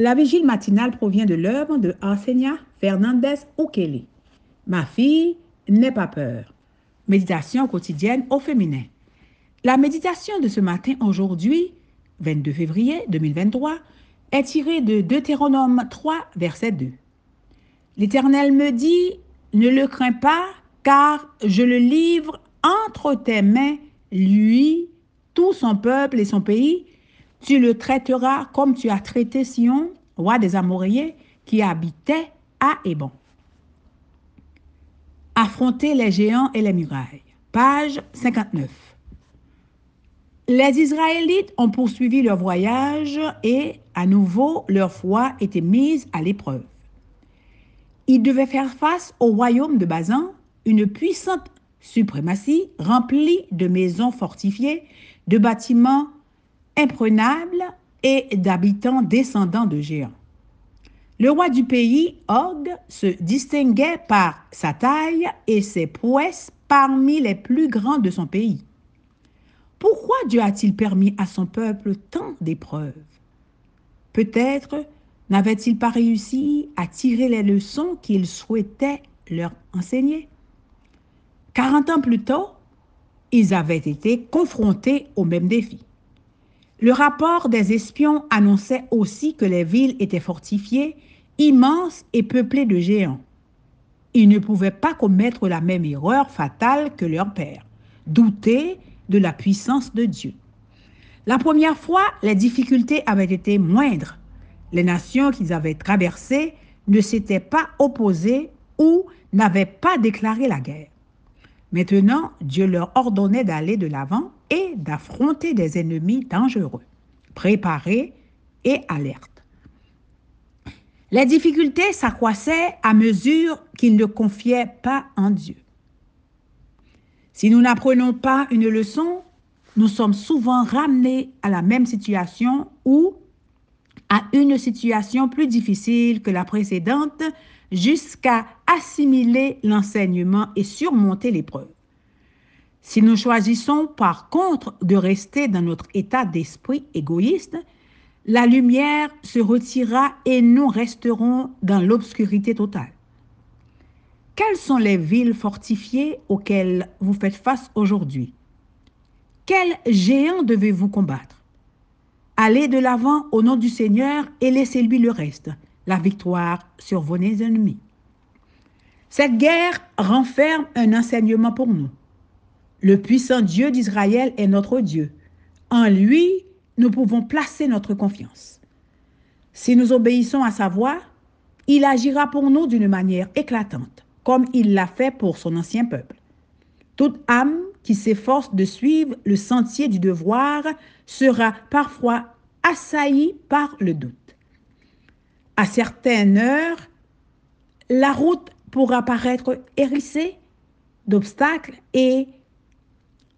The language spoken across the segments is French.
La vigile matinale provient de l'œuvre de Arsenia Fernandez Okele. Ma fille, n'aie pas peur. Méditation quotidienne au féminin. La méditation de ce matin, aujourd'hui, 22 février 2023, est tirée de Deutéronome 3, verset 2. L'Éternel me dit, ne le crains pas, car je le livre entre tes mains, lui, tout son peuple et son pays, tu le traiteras comme tu as traité Sion, roi des Amoréens, qui habitait à Hébon. Affronter les géants et les murailles. Page 59. Les Israélites ont poursuivi leur voyage et, à nouveau, leur foi était mise à l'épreuve. Ils devaient faire face au royaume de Bazan, une puissante suprématie remplie de maisons fortifiées, de bâtiments imprenable et d'habitants descendants de géants. Le roi du pays, Og, se distinguait par sa taille et ses prouesses parmi les plus grands de son pays. Pourquoi Dieu a-t-il permis à son peuple tant d'épreuves? Peut-être n'avait-il pas réussi à tirer les leçons qu'il souhaitait leur enseigner? Quarante ans plus tôt, ils avaient été confrontés au même défi. Le rapport des espions annonçait aussi que les villes étaient fortifiées, immenses et peuplées de géants. Ils ne pouvaient pas commettre la même erreur fatale que leur père, douter de la puissance de Dieu. La première fois, les difficultés avaient été moindres. Les nations qu'ils avaient traversées ne s'étaient pas opposées ou n'avaient pas déclaré la guerre. Maintenant, Dieu leur ordonnait d'aller de l'avant et d'affronter des ennemis dangereux, préparés et alertes. Les difficultés s'accroissaient à mesure qu'ils ne confiaient pas en Dieu. Si nous n'apprenons pas une leçon, nous sommes souvent ramenés à la même situation ou à une situation plus difficile que la précédente jusqu'à assimiler l'enseignement et surmonter l'épreuve. Si nous choisissons par contre de rester dans notre état d'esprit égoïste, la lumière se retirera et nous resterons dans l'obscurité totale. Quelles sont les villes fortifiées auxquelles vous faites face aujourd'hui? Quels géants devez-vous combattre? Allez de l'avant au nom du Seigneur et laissez-lui le reste, la victoire sur vos ennemis. Cette guerre renferme un enseignement pour nous. Le puissant Dieu d'Israël est notre Dieu. En lui, nous pouvons placer notre confiance. Si nous obéissons à sa voix, il agira pour nous d'une manière éclatante, comme il l'a fait pour son ancien peuple. Toute âme qui s'efforce de suivre le sentier du devoir sera parfois assaillie par le doute. À certaines heures, la route pourra paraître hérissée d'obstacles et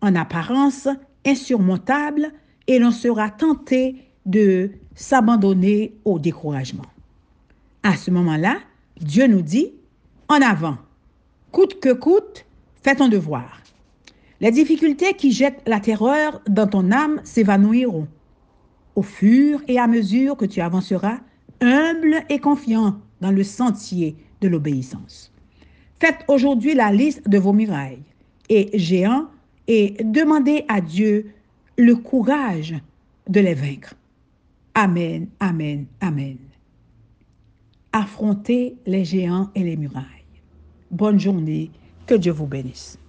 en apparence insurmontable et l'on sera tenté de s'abandonner au découragement. À ce moment-là, Dieu nous dit, en avant, coûte que coûte, fais ton devoir. Les difficultés qui jettent la terreur dans ton âme s'évanouiront. Au fur et à mesure que tu avanceras, humble et confiant dans le sentier de l'obéissance. Faites aujourd'hui la liste de vos murailles et géants et demandez à Dieu le courage de les vaincre. Amen, amen, amen. Affrontez les géants et les murailles. Bonne journée, que Dieu vous bénisse.